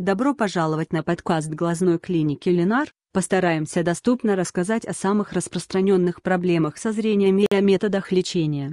Добро пожаловать на подкаст глазной клиники Ленар. Постараемся доступно рассказать о самых распространенных проблемах со зрением и о методах лечения.